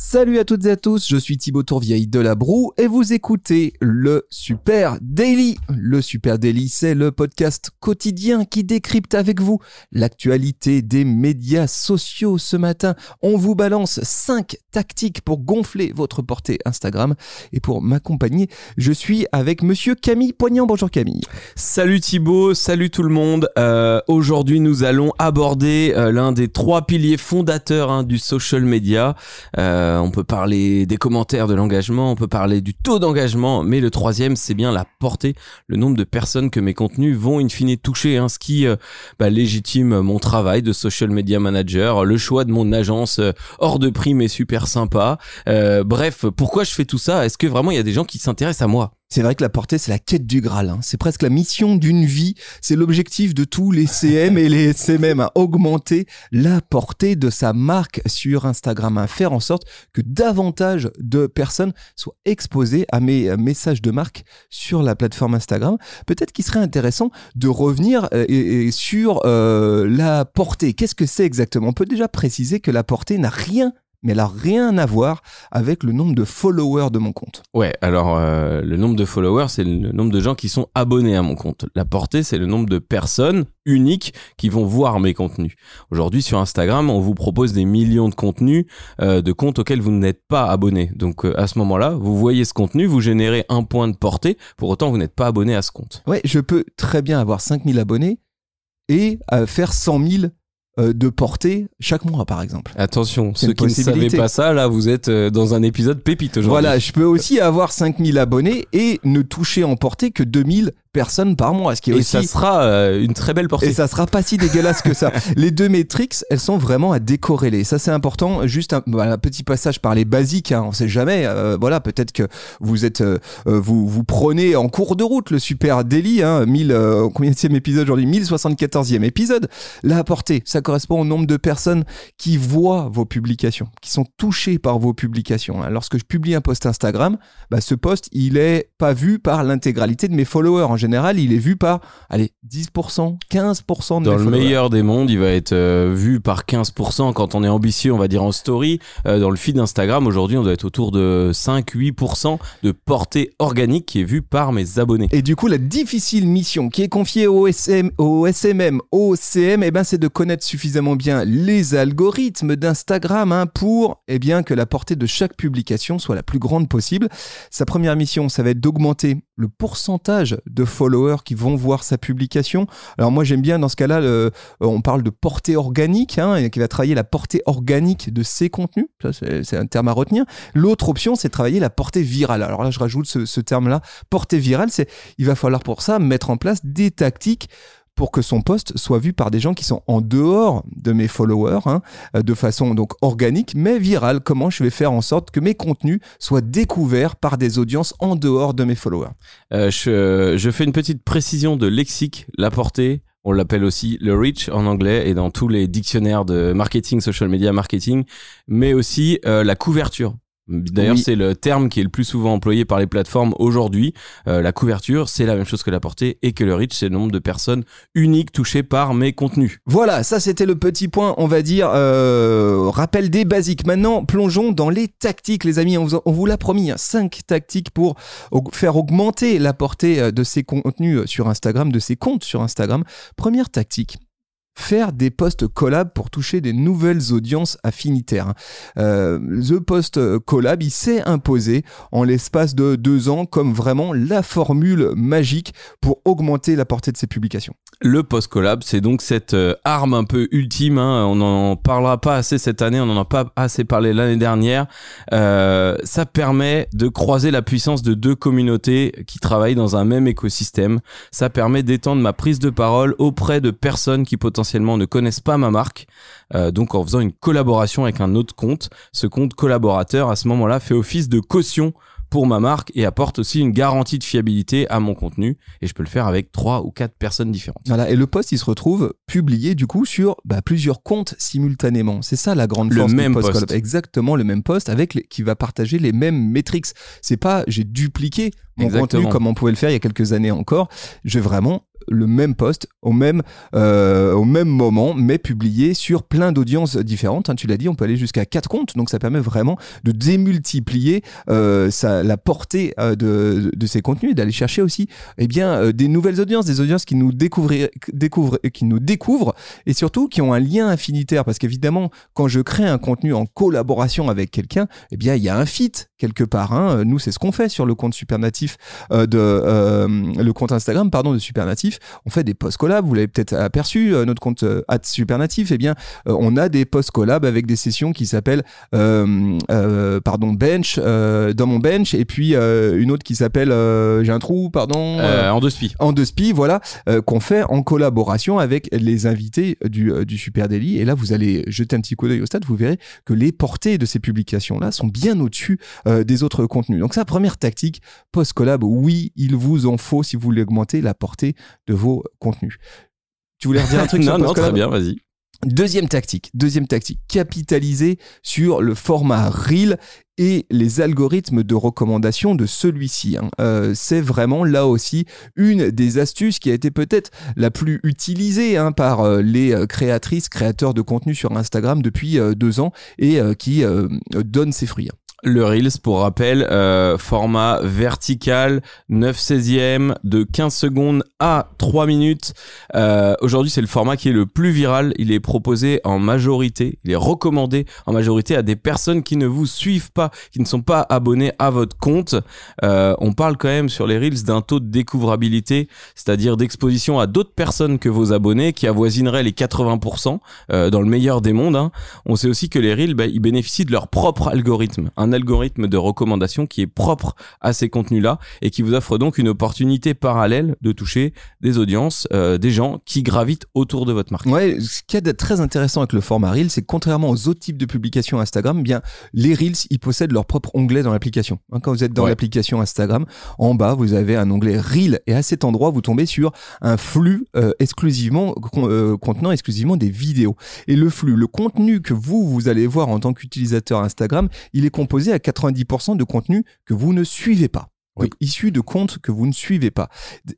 Salut à toutes et à tous, je suis Thibaut Tourvieille de la Broue et vous écoutez le Super Daily. Le Super Daily, c'est le podcast quotidien qui décrypte avec vous l'actualité des médias sociaux. Ce matin, on vous balance 5 tactiques pour gonfler votre portée Instagram et pour m'accompagner, je suis avec monsieur Camille Poignant. Bonjour Camille. Salut Thibaut, salut tout le monde. Euh, Aujourd'hui, nous allons aborder euh, l'un des trois piliers fondateurs hein, du social media. Euh, euh, on peut parler des commentaires, de l'engagement, on peut parler du taux d'engagement, mais le troisième, c'est bien la portée, le nombre de personnes que mes contenus vont in fine toucher, hein, ce qui euh, bah, légitime mon travail de social media manager, le choix de mon agence euh, hors de prix mais super sympa. bref, pourquoi je fais tout ça? Est-ce que vraiment il y a des gens qui s'intéressent à moi? C'est vrai que la portée, c'est la quête du Graal. Hein. C'est presque la mission d'une vie. C'est l'objectif de tous les CM et les SMM à augmenter la portée de sa marque sur Instagram, à faire en sorte que davantage de personnes soient exposées à mes euh, messages de marque sur la plateforme Instagram. Peut-être qu'il serait intéressant de revenir euh, sur euh, la portée. Qu'est-ce que c'est exactement? On peut déjà préciser que la portée n'a rien mais elle n'a rien à voir avec le nombre de followers de mon compte. Ouais, alors euh, le nombre de followers, c'est le nombre de gens qui sont abonnés à mon compte. La portée, c'est le nombre de personnes uniques qui vont voir mes contenus. Aujourd'hui, sur Instagram, on vous propose des millions de contenus, euh, de comptes auxquels vous n'êtes pas abonné. Donc euh, à ce moment-là, vous voyez ce contenu, vous générez un point de portée, pour autant vous n'êtes pas abonné à ce compte. Ouais, je peux très bien avoir 5000 abonnés et faire 100 000 euh, de portée chaque mois, par exemple. Attention, ceux qui ne savaient pas ça, là, vous êtes euh, dans un épisode pépite aujourd'hui. Voilà, je peux aussi avoir 5000 abonnés et ne toucher en portée que 2000 personnes par mois. Ce qui est et aussi... ça sera euh, une très belle portée. Et ça sera pas si dégueulasse que ça. les deux métriques, elles sont vraiment à décorréler. Ça, c'est important. Juste un, petit passage par les basiques. Hein. On sait jamais. Euh, voilà, peut-être que vous êtes, euh, vous, vous prenez en cours de route le super délit. Hein, 1000, combien de épisode aujourd'hui? 1074e épisode. La portée, ça correspond au nombre de personnes qui voient vos publications, qui sont touchées par vos publications. Hein. Lorsque je publie un post Instagram, bah, ce post, il est pas vu par l'intégralité de mes followers. En général, il est vu par, allez, 10%, 15% de Dans le meilleur des mondes, il va être euh, vu par 15% quand on est ambitieux, on va dire en story. Euh, dans le feed Instagram, aujourd'hui, on doit être autour de 5-8% de portée organique qui est vue par mes abonnés. Et du coup, la difficile mission qui est confiée au, SM, au SMM, au CM, eh ben, c'est de connaître suffisamment bien les algorithmes d'Instagram hein, pour eh bien, que la portée de chaque publication soit la plus grande possible. Sa première mission, ça va être d'augmenter le pourcentage de followers qui vont voir sa publication. Alors moi j'aime bien dans ce cas-là, euh, on parle de portée organique, hein, qui va travailler la portée organique de ses contenus. C'est un terme à retenir. L'autre option c'est travailler la portée virale. Alors là je rajoute ce, ce terme-là, portée virale, c'est il va falloir pour ça mettre en place des tactiques pour que son post soit vu par des gens qui sont en dehors de mes followers, hein, euh, de façon donc organique mais virale. Comment je vais faire en sorte que mes contenus soient découverts par des audiences en dehors de mes followers? Euh, je, je fais une petite précision de lexique, la portée. On l'appelle aussi le reach en anglais et dans tous les dictionnaires de marketing, social media marketing, mais aussi euh, la couverture. D'ailleurs, c'est le terme qui est le plus souvent employé par les plateformes aujourd'hui. Euh, la couverture, c'est la même chose que la portée et que le reach, c'est le nombre de personnes uniques touchées par mes contenus. Voilà, ça c'était le petit point, on va dire, euh, rappel des basiques. Maintenant, plongeons dans les tactiques, les amis. On vous, on vous l'a promis, hein, cinq tactiques pour faire augmenter la portée euh, de ces contenus sur Instagram, de ces comptes sur Instagram. Première tactique, faire des posts collab pour toucher des nouvelles audiences affinitaires. Euh, The Post Collab, il s'est imposé en l'espace de deux ans comme vraiment la formule magique pour augmenter la portée de ses publications. Le post collab, c'est donc cette euh, arme un peu ultime. Hein. On n'en parlera pas assez cette année, on n'en a pas assez parlé l'année dernière. Euh, ça permet de croiser la puissance de deux communautés qui travaillent dans un même écosystème. Ça permet d'étendre ma prise de parole auprès de personnes qui potentiellement ne connaissent pas ma marque. Euh, donc en faisant une collaboration avec un autre compte, ce compte collaborateur à ce moment-là fait office de caution pour ma marque et apporte aussi une garantie de fiabilité à mon contenu. Et je peux le faire avec trois ou quatre personnes différentes. Voilà, et le post, il se retrouve publié du coup sur bah, plusieurs comptes simultanément. C'est ça la grande Le force même du post. Exactement le même post avec les- qui va partager les mêmes métriques. C'est pas j'ai dupliqué mon Exactement. contenu comme on pouvait le faire il y a quelques années encore. J'ai vraiment le même post au même euh, au même moment, mais publié sur plein d'audiences différentes. hein. tu l'as dit, on peut aller jusqu'à quatre comptes, donc ça permet vraiment de démultiplier euh, la portée euh, de, de ces contenus et d'aller chercher aussi eh bien des nouvelles audiences, des audiences qui nous découvrent, qui nous découvrent et surtout qui ont un lien affinitaire parce qu'évidemment quand je crée un contenu en collaboration avec quelqu'un, eh bien il y a un fit quelque part. hein. Nous c'est ce qu'on fait sur le compte Supernatif de le compte Instagram pardon de Supernatif. On fait des posts collab. Vous l'avez peut-être aperçu euh, notre compte euh, @supernatif. Eh bien euh, on a des posts collab avec des sessions qui s'appellent pardon bench dans mon bench et puis une autre qui s'appelle j'ai un trou pardon en deux spi. en deux spi, voilà, qu'on fait en collaboration avec les invités du, du Super Daily. Et là, vous allez jeter un petit coup d'œil au stade, vous verrez que les portées de ces publications-là sont bien au-dessus euh, des autres contenus. Donc, ça, première tactique, post-collab, oui, il vous en faut si vous voulez augmenter la portée de vos contenus. Tu voulais redire un truc non, non, très bien, vas-y. Deuxième tactique, deuxième tactique, capitaliser sur le format Reel et les algorithmes de recommandation de celui-ci. hein. Euh, c'est vraiment là aussi une des astuces qui a été peut-être la plus utilisée hein, par euh, les euh, créatrices, créateurs de contenu sur Instagram depuis euh, deux ans et qui donne ses fruits. hein. Le Reels, pour rappel, euh, format vertical, 9 16e, de 15 secondes à 3 minutes. Euh, Aujourd'hui, c'est le format qui est le plus viral. Il est proposé en majorité, il est recommandé en majorité à des personnes qui ne vous suivent pas, qui ne sont pas abonnés à votre compte. Euh, on parle quand même sur les Reels d'un taux de découvrabilité, c'est-à-dire d'exposition à d'autres personnes que vos abonnés, qui avoisinerait les 80% euh, dans le meilleur des mondes. hein. On sait aussi que les Reels, bah, ils bénéficient de leur propre algorithme, algorithme de recommandation qui est propre à ces contenus-là et qui vous offre donc une opportunité parallèle de toucher des audiences, euh, des gens qui gravitent autour de votre marque. Ouais, ce a de très intéressant avec le format Reels, c'est que contrairement aux autres types de publications Instagram, eh bien les Reels, ils possèdent leur propre onglet dans l'application. Hein, quand vous êtes dans Ouais. l'application Instagram, en bas, vous avez un onglet Reel et à cet endroit, vous tombez sur un flux euh, exclusivement euh, contenant exclusivement des vidéos. Et le flux, le contenu que vous vous allez voir en tant qu'utilisateur Instagram, il est composé à 90% de contenu que vous ne suivez pas. Donc, issu de comptes que vous ne suivez pas.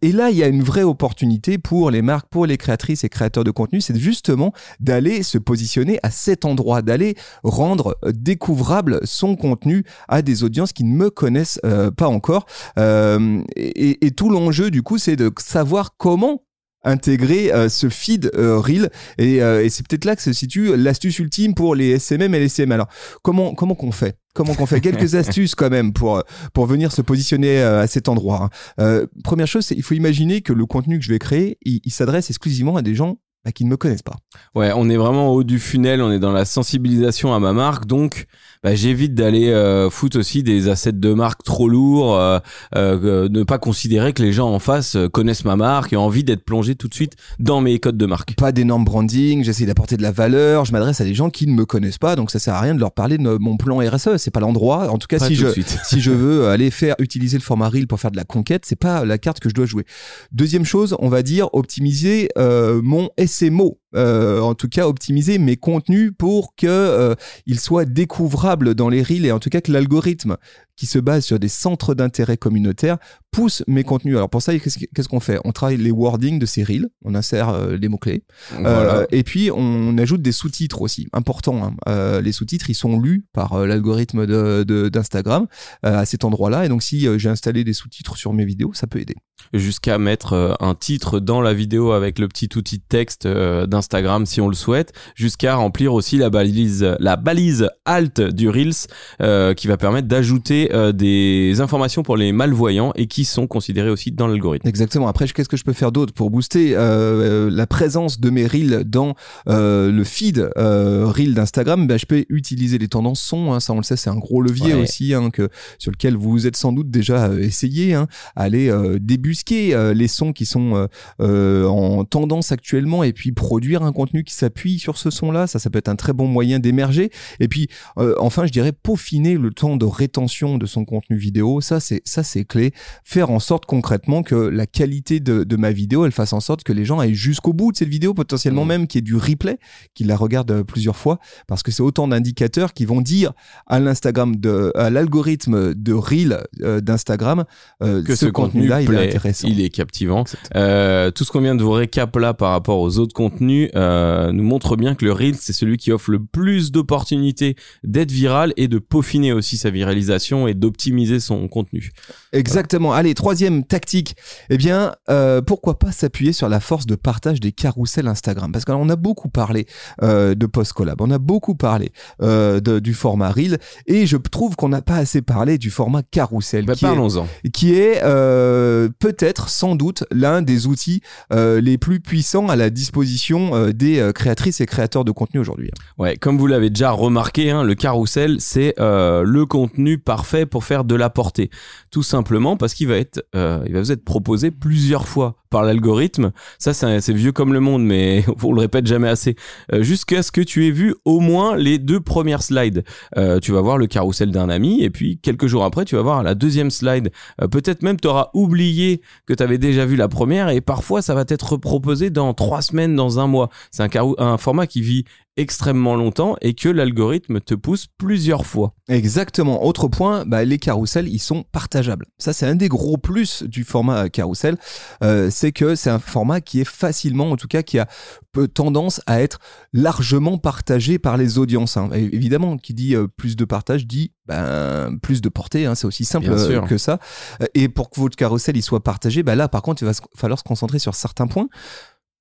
Et là, il y a une vraie opportunité pour les marques, pour les créatrices et créateurs de contenu, c'est justement d'aller se positionner à cet endroit, d'aller rendre euh, découvrable son contenu à des audiences qui ne me connaissent euh, pas encore. Euh, et, et tout l'enjeu, du coup, c'est de savoir comment intégrer euh, ce feed euh, reel et, euh, et c'est peut-être là que se situe l'astuce ultime pour les SMM et les CM. Alors comment comment qu'on fait? Comment qu'on fait Quelques astuces quand même pour pour venir se positionner euh, à cet endroit. hein. Euh, première chose, c'est il faut imaginer que le contenu que je vais créer, il, il s'adresse exclusivement à des gens bah, qui ne me connaissent pas. Ouais, on est vraiment au haut du funnel, on est dans la sensibilisation à ma marque, donc bah, j'évite d'aller euh, foutre aussi des assets de marque trop lourds, euh, euh, ne pas considérer que les gens en face euh, connaissent ma marque et ont envie d'être plongés tout de suite dans mes codes de marque. Pas d'énorme branding, j'essaie d'apporter de la valeur, je m'adresse à des gens qui ne me connaissent pas, donc ça sert à rien de leur parler de mon plan RSE, c'est pas l'endroit. En tout cas, Pas si tout je si je veux aller faire utiliser le format reel pour faire de la conquête, c'est pas la carte que je dois jouer. Deuxième chose, on va dire optimiser euh, mon SMO. Euh, en tout cas, optimiser mes contenus pour que euh, ils soient découvrables dans les reels et en tout cas que l'algorithme qui se base sur des centres d'intérêt communautaires pousse mes contenus. Alors pour ça, qu'est-ce qu'on fait? On travaille les wordings de ces reels, on insère euh, les mots-clés. Voilà. Euh, et puis on ajoute des sous-titres aussi, important. hein. Euh, les sous-titres, ils sont lus par l'algorithme de- de- d'Instagram à cet endroit-là. Et donc si j'ai installé des sous-titres sur mes vidéos, ça peut aider. jusqu'à mettre un titre dans la vidéo avec le petit outil de texte d'Instagram si on le souhaite, jusqu'à remplir aussi la balise, la balise alt du Reels qui va permettre d'ajouter euh, des informations pour les malvoyants et qui sont considérées aussi dans l'algorithme. Exactement. Après, qu'est-ce que je peux faire d'autre pour booster euh, euh, la présence de mes reels dans euh, le feed reel d'Instagram? Ben, Je peux utiliser les tendances son. hein. ça, on le sait, c'est un gros levier Ouais. aussi hein, que, sur lequel vous vous êtes sans doute déjà essayé. Hein, aller débusquer les sons qui sont en tendance actuellement et puis produire un contenu qui s'appuie sur ce son-là. Ça, ça peut être un très bon moyen d'émerger. Et puis, enfin, je dirais peaufiner le temps de rétention de son contenu vidéo. Ça, c'est ça, c'est clé. Faire en sorte concrètement que la qualité de, de ma vidéo, elle fasse en sorte que les gens aillent jusqu'au bout de cette vidéo, potentiellement Mhm. même qu'il y ait du replay, qu'ils la regardent euh, plusieurs fois, parce que c'est autant d'indicateurs qui vont dire à l'Instagram de, à l'algorithme de reel euh, d'Instagram euh, que ce, contenu contenu-là, il est intéressant. il est captivant. Euh, tout ce qu'on vient de vous récap là par rapport aux autres contenus nous montre bien que le reel c'est celui qui offre le plus d'opportunités d'être viral et de peaufiner aussi sa viralisation et d'optimiser son contenu. Exactement. Allez, troisième tactique. Eh bien, euh, pourquoi pas s'appuyer sur la force de partage des carousels Instagram? Parce qu'on a beaucoup parlé euh, de post collab, on a beaucoup parlé euh, de- du format reel, et je trouve qu'on n'a pas assez parlé du format carousel, Bah, Parlons-en. qui est peut-être, sans doute, l'un des outils les plus puissants à la disposition des créatrices et créateurs de contenu aujourd'hui. Ouais, comme vous l'avez déjà remarqué, hein, le carrousel, c'est le contenu parfait pour faire de la portée. Tout simplement parce qu'il va être, euh, il va vous être proposé plusieurs fois par l'algorithme. Ça, c'est vieux comme le monde, mais on le répète jamais assez. Euh, Jusqu'à ce que tu aies vu au moins les deux premières slides. Euh, tu vas voir le carrousel d'un ami, et puis quelques jours après, tu vas voir la deuxième slide. Euh, Peut-être même tu auras oublié que tu avais déjà vu la première, et parfois ça va t'être proposé dans trois semaines, dans un mois. C'est un, un format qui vit extrêmement longtemps et que l'algorithme te pousse plusieurs fois. Exactement. Autre point, bah, les carousels, ils sont partageables. Ça, c'est un des gros plus du format carousel. C'est que c'est un format qui est facilement, en tout cas, qui a tendance à être largement partagé par les audiences. hein. Évidemment, qui dit euh, plus de partage dit ben, plus de portée. hein. C'est aussi simple euh, que ça. Et pour que votre carrousel il soit partagé, bah là, par contre, il va falloir se concentrer sur certains points.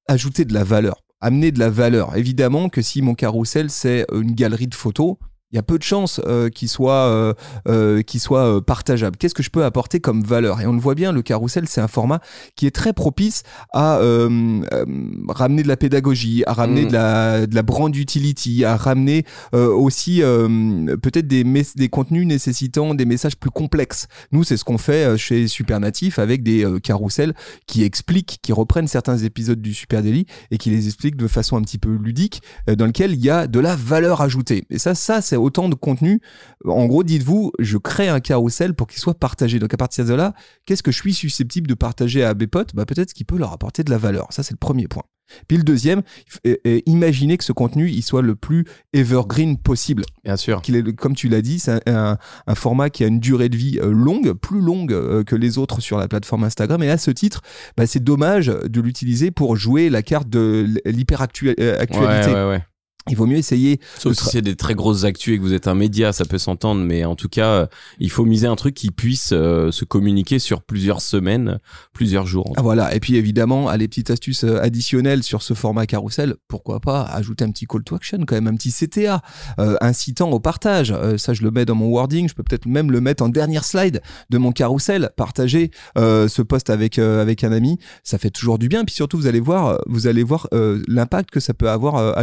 Ajouter de la valeur. Amener de la valeur. Évidemment que si mon carrousel, c'est une galerie de photos, il y a peu de chances euh, qu'il soit, euh, euh, qu'il soit euh, partageable. Qu'est-ce que je peux apporter comme valeur? Et on le voit bien, le carrousel, c'est un format qui est très propice à euh, euh, ramener de la pédagogie, à ramener Mm. de, la, de la brand utility, à ramener euh, aussi euh, peut-être des, des contenus nécessitant des messages plus complexes. Nous, c'est ce qu'on fait chez Supernatif avec des carousels qui expliquent, qui reprennent certains épisodes du Super Daily et qui les expliquent de façon un petit peu ludique, dans lequel il y a de la valeur ajoutée. Et ça, ça c'est autant de contenu. En gros, dites-vous, je crée un carrousel pour qu'il soit partagé. Donc à partir de là, qu'est-ce que je suis susceptible de partager à mes potes? Bah, Peut-être ce qui peut leur apporter de la valeur. Ça, c'est le premier point. Puis le deuxième, euh, euh, imaginez que ce contenu il soit le plus evergreen possible. Bien sûr. Qu'il est, comme tu l'as dit, c'est un, format qui a une durée de vie euh, longue, plus longue euh, que les autres sur la plateforme Instagram. Et à ce titre, bah, c'est dommage de l'utiliser pour jouer la carte de l'hyperactualité. Ouais, ouais, ouais. Il vaut mieux essayer Sauf si c'est des très grosses actus et que vous êtes un média, ça peut s'entendre, mais en tout cas, euh, il faut miser un truc qui puisse euh, se communiquer sur plusieurs semaines, plusieurs jours. Ah, Voilà, et puis évidemment, à les petites astuces euh, additionnelles sur ce format carrousel, pourquoi pas ajouter un petit call to action, quand même un petit CTA, euh, incitant au partage. Ça, je le mets dans mon wording, je peux peut-être même le mettre en dernière slide de mon carrousel, partager ce post avec, avec un ami, ça fait toujours du bien. Puis surtout, vous allez voir, vous allez voir l'impact que ça peut avoir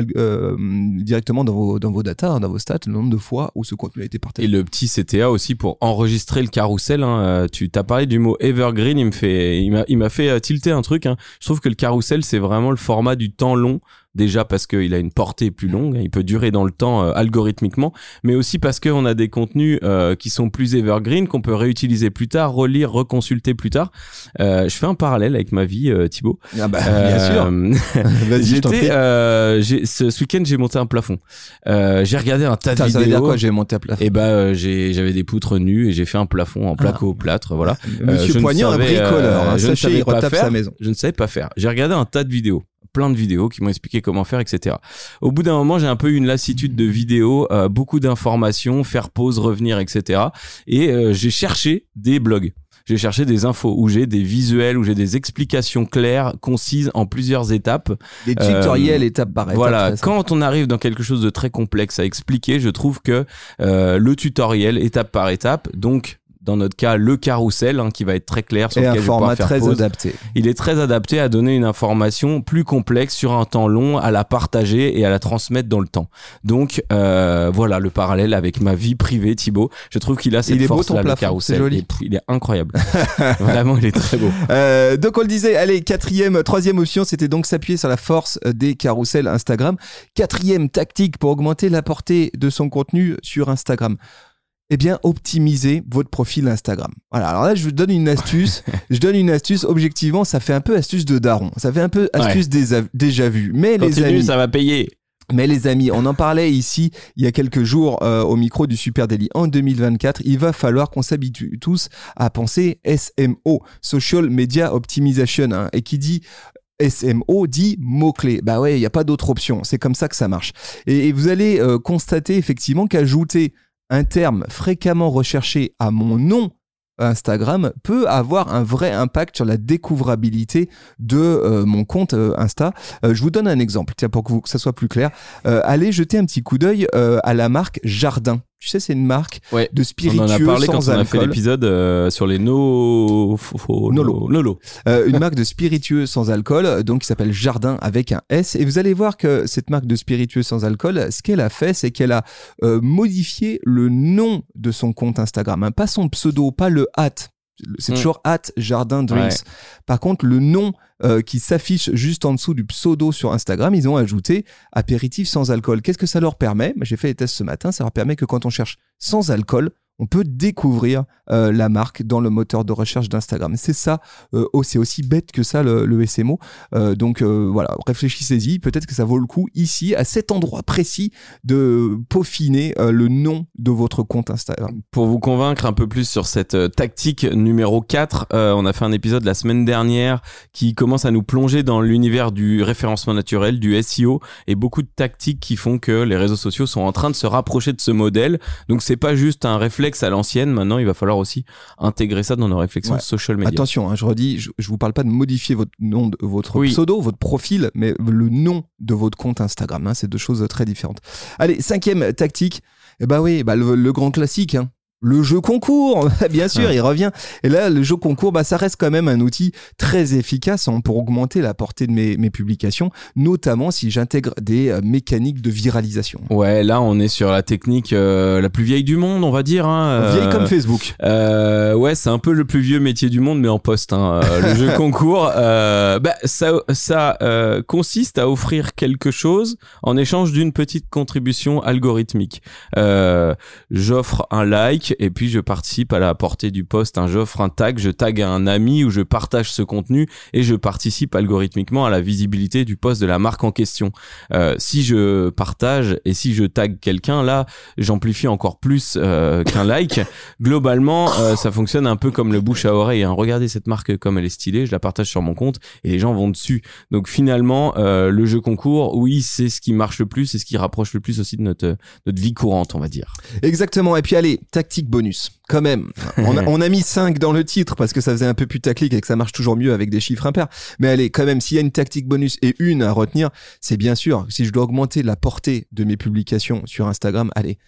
directement dans vos, dans vos datas, hein, dans vos stats, le nombre de fois où ce contenu a été partagé. Et le petit CTA aussi pour enregistrer le carrousel. Hein, euh, tu t'as parlé du mot evergreen, il fait, m'a fait euh, tilter un truc. Hein. Je trouve que le carrousel c'est vraiment le format du temps long. Déjà parce qu'il a une portée plus longue, hein, il peut durer dans le temps euh, algorithmiquement, mais aussi parce qu'on a des contenus euh, qui sont plus evergreen, qu'on peut réutiliser plus tard, relire, reconsulter plus tard. Euh, je fais un parallèle avec ma vie, euh, Thibaut. Ah bah, bien sûr. Euh. J'étais, euh, ce, week-end, j'ai monté un plafond. Euh, j'ai regardé un tas de Putain, ça veut vidéos. dire quoi J'ai monté à plat. Et bah, euh, j'ai, j'avais des poutres nues et j'ai fait un plafond en placo plâtre, voilà. Monsieur ne Poignant, un savais, bricoleur. hein, je ne sachez, savais il pas retape faire. sa maison. Je ne savais pas faire. J'ai regardé un tas de vidéos, plein de vidéos qui m'ont expliqué comment faire, etc. Au bout d'un moment, j'ai un peu eu une lassitude de vidéos, euh, beaucoup d'informations, faire pause, revenir, etc. Et euh, j'ai cherché des blogs. J'ai cherché des infos où j'ai des visuels, où j'ai des explications claires, concises en plusieurs étapes. Des Euh, tutoriels étape par étape. Voilà, quand on arrive dans quelque chose de très complexe à expliquer, je trouve que euh, le tutoriel étape par étape, donc dans notre cas le carrousel hein, qui va être très clair sur et un lequel je vais format faire très pause, adapté. il est très adapté à donner une information plus complexe sur un temps long, à la partager et à la transmettre dans le temps. Donc euh, voilà le parallèle avec ma vie privée, Thibaut. Je trouve qu'il a cette Il est beau, force ton là, le carrousel. c'est joli. Et, pff, il est incroyable. Vraiment, il est très beau. Euh, donc on le disait, allez, quatrième, troisième option, c'était donc s'appuyer sur la force des carousels Instagram. Quatrième tactique pour augmenter la portée de son contenu sur Instagram. Eh bien, optimisez votre profil Instagram. Voilà. Alors là, je vous donne une astuce. je donne une astuce. Objectivement, ça fait un peu astuce de daron. Ça fait un peu astuce déjà, déjà vu. Mais les amis, ça va payer. mais les amis, on en parlait ici il y a quelques jours euh, au micro du Super Daily. En 2024, il va falloir qu'on s'habitue tous à penser SMO, Social Media Optimization. hein. et qui dit SMO dit mot-clé. Bah ouais, il n'y a pas d'autre option. C'est comme ça que ça marche. Et, et vous allez euh, constater effectivement qu'ajouter un terme fréquemment recherché à mon nom Instagram peut avoir un vrai impact sur la découvrabilité de euh, mon compte euh, Insta. Euh, je vous donne un exemple, tiens, pour que, que ça soit plus clair. Euh, allez jeter un petit coup d'œil euh, à la marque Jardin. Tu sais, c'est une marque Ouais. de On spiritueux en a parlé quand sans on a fait alcool. l'épisode euh, sur les no... Nolo. Nolo. Euh, une marque de spiritueux sans alcool, euh, donc qui s'appelle Jardin avec un S. Et vous allez voir que cette marque de spiritueux sans alcool, ce qu'elle a fait, c'est qu'elle a euh, modifié le nom de son compte Instagram, hein. pas son pseudo, pas le at. C'est Mm. toujours at Jardin Drinks. Par contre, le nom euh, qui s'affiche juste en dessous du pseudo sur Instagram, ils ont ajouté apéritif sans alcool. Qu'est-ce que ça leur permet? J'ai fait les tests ce matin. Ça leur permet que quand on cherche sans alcool, on peut découvrir euh, la marque dans le moteur de recherche d'Instagram. C'est ça, euh, oh, c'est aussi bête que ça le, SMO. Euh, donc voilà, réfléchissez-y. Peut-être que ça vaut le coup ici, à cet endroit précis, de peaufiner le nom de votre compte Instagram. Pour vous convaincre un peu plus sur cette tactique numéro 4, euh, on a fait un épisode la semaine dernière qui commence à nous plonger dans l'univers du référencement naturel, du SEO et beaucoup de tactiques qui font que les réseaux sociaux sont en train de se rapprocher de ce modèle. Donc c'est pas juste un réflexe à l'ancienne, maintenant il va falloir aussi intégrer ça dans nos réflexions Ouais. social media. Attention, hein, je redis, je, je vous parle pas de modifier votre nom, de, votre Oui. pseudo, votre profil, mais le nom de votre compte Instagram. hein, c'est deux choses très différentes. Allez, cinquième tactique. Eh ben oui, bah le, le grand classique. hein. Le jeu concours, bien sûr, Ouais. il revient. Et là, le jeu concours, bah, ça reste quand même un outil très efficace hein, pour augmenter la portée de mes, mes publications, notamment si j'intègre des euh, mécaniques de viralisation. Ouais, là on est sur la technique euh, la plus vieille du monde, on va dire. Hein, Vieille Euh, comme Facebook. Ouais, c'est un peu le plus vieux métier du monde, mais en poste. Hein. Le jeu concours, bah, ça, ça consiste à offrir quelque chose en échange d'une petite contribution algorithmique. J'offre un like et puis je participe à la portée du post. Hein. J'offre un tag, je tag à un ami ou je partage ce contenu et je participe algorithmiquement à la visibilité du post de la marque en question. Euh, si je partage et si je tag quelqu'un, là, j'amplifie encore plus euh, qu'un like globalement, euh, ça fonctionne un peu comme le bouche à oreille. hein. Regardez cette marque comme elle est stylée, je la partage sur mon compte et les gens vont dessus. Donc finalement, euh, le jeu concours, oui, c'est ce qui marche le plus, c'est ce qui rapproche le plus aussi de notre notre vie courante, on va dire. Exactement. Et puis allez, tactique bonus. Quand même. On a, mis 5 dans le titre parce que ça faisait un peu putaclic et que ça marche toujours mieux avec des chiffres impairs. Mais allez, quand même, s'il y a une tactique bonus et une à retenir, c'est bien sûr, si je dois augmenter la portée de mes publications sur Instagram, allez.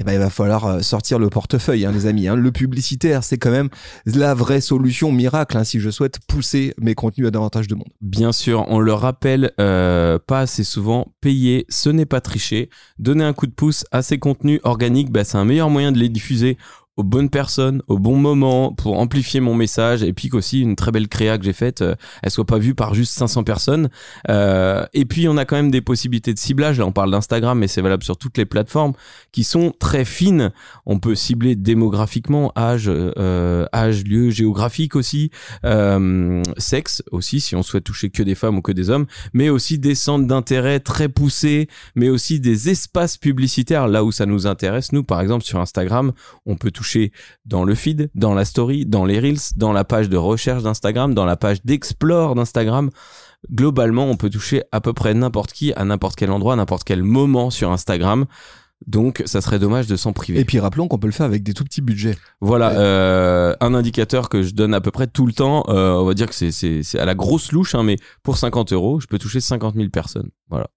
Eh ben, il va falloir euh, sortir le portefeuille, hein, les amis. hein. Le publicitaire, c'est quand même la vraie solution miracle hein, si je souhaite pousser mes contenus à davantage de monde. Bien sûr, on le rappelle euh, pas assez souvent, payer, ce n'est pas tricher. Donner un coup de pouce à ces contenus organiques, bah, c'est un meilleur moyen de les diffuser aux bonnes personnes, au bon moment, pour amplifier mon message, et puis qu'aussi une très belle créa que j'ai faite, euh, elle soit pas vue par juste 500 personnes. Euh, et puis on a quand même des possibilités de ciblage, là on parle d'Instagram, mais c'est valable sur toutes les plateformes, qui sont très fines. On peut cibler démographiquement, âge, euh, âge, lieu géographique aussi, sexe aussi, si on souhaite toucher que des femmes ou que des hommes, mais aussi des centres d'intérêt très poussés, mais aussi des espaces publicitaires là où ça nous intéresse. Nous, par exemple, sur Instagram, on peut toucher dans le feed, dans la story, dans les reels, dans la page de recherche d'Instagram, dans la page d'explore d'Instagram. Globalement, on peut toucher à peu près n'importe qui, à n'importe quel endroit, à n'importe quel moment sur Instagram. Donc, ça serait dommage de s'en priver. Et puis rappelons qu'on peut le faire avec des tout petits budgets. Voilà, Ouais. euh, un indicateur que je donne à peu près tout le temps. euh, on va dire que c'est à la grosse louche, hein, mais pour 50 euros, je peux toucher 50 000 personnes. Voilà,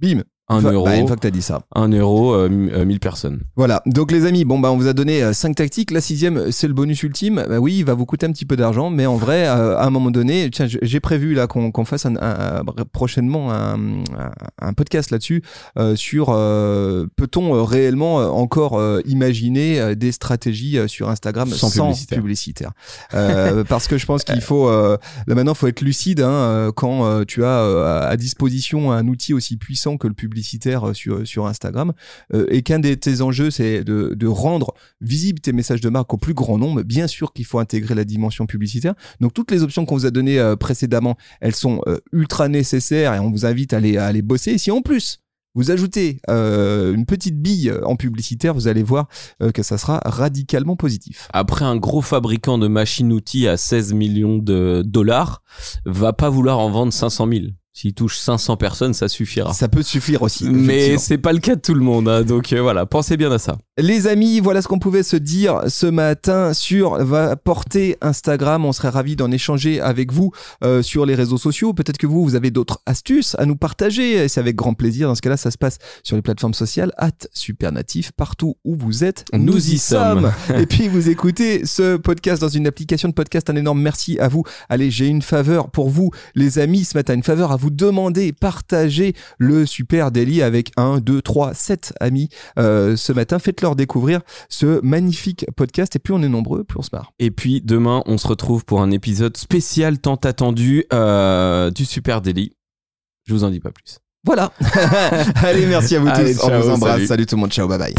Bim. Un Une fois- euro, bah, une fois que t'as dit ça. un euro, euh, euh, 1000 personnes. Voilà. Donc les amis, bon bah on vous a donné euh, cinq tactiques. La sixième, c'est le bonus ultime. Bah oui, il va vous coûter un petit peu d'argent, mais en vrai, euh, à un moment donné, tiens, j'ai prévu là qu'on fasse un, un- un- prochainement un, podcast là-dessus euh, sur euh, peut-on euh, réellement euh, encore euh, imaginer euh, des stratégies euh, sur Instagram Sans sans, publicitaire. publicitaire? Euh, parce que je pense qu'il faut euh, là maintenant faut être lucide hein, euh, quand euh, tu as euh, à disposition un outil aussi puissant que le publicitaire publicitaire euh, sur, sur Instagram euh, et qu'un de tes enjeux, c'est de, rendre visibles tes messages de marque au plus grand nombre. Bien sûr qu'il faut intégrer la dimension publicitaire. Donc toutes les options qu'on vous a données euh, précédemment, elles sont euh, ultra nécessaires et on vous invite à aller bosser. Et si en plus, vous ajoutez euh, une petite bille en publicitaire, vous allez voir euh, que ça sera radicalement positif. Après, un gros fabricant de machines-outils à 16 millions de dollars va pas vouloir en vendre 500 000. S'il touche 500 personnes, ça suffira. Ça peut suffire aussi. Mais c'est pas le cas de tout le monde, hein, donc euh, voilà, pensez bien à ça. Les amis, voilà ce qu'on pouvait se dire ce matin sur va porter Instagram. On serait ravis d'en échanger avec vous euh, sur les réseaux sociaux. Peut-être que vous, vous avez d'autres astuces à nous partager. C'est avec grand plaisir. Dans ce cas-là, ça se passe sur les plateformes sociales, at Supernatif, partout où vous êtes. Nous y sommes. Et puis vous écoutez ce podcast dans une application de podcast. Un énorme merci à vous. Allez, j'ai une faveur pour vous, les amis, ce matin. Une faveur à vous demander. Partagez le Super Daily avec un, deux, trois, sept amis euh, ce matin. Faites-leur découvrir ce magnifique podcast. Et plus on est nombreux, plus on se marre. Et puis demain, on se retrouve pour un épisode spécial tant attendu euh, du Super Daily. Je vous en dis pas plus. Voilà. Allez, merci à vous Allez, tous. on vous embrasse. salut. salut tout le monde. Ciao, bye bye.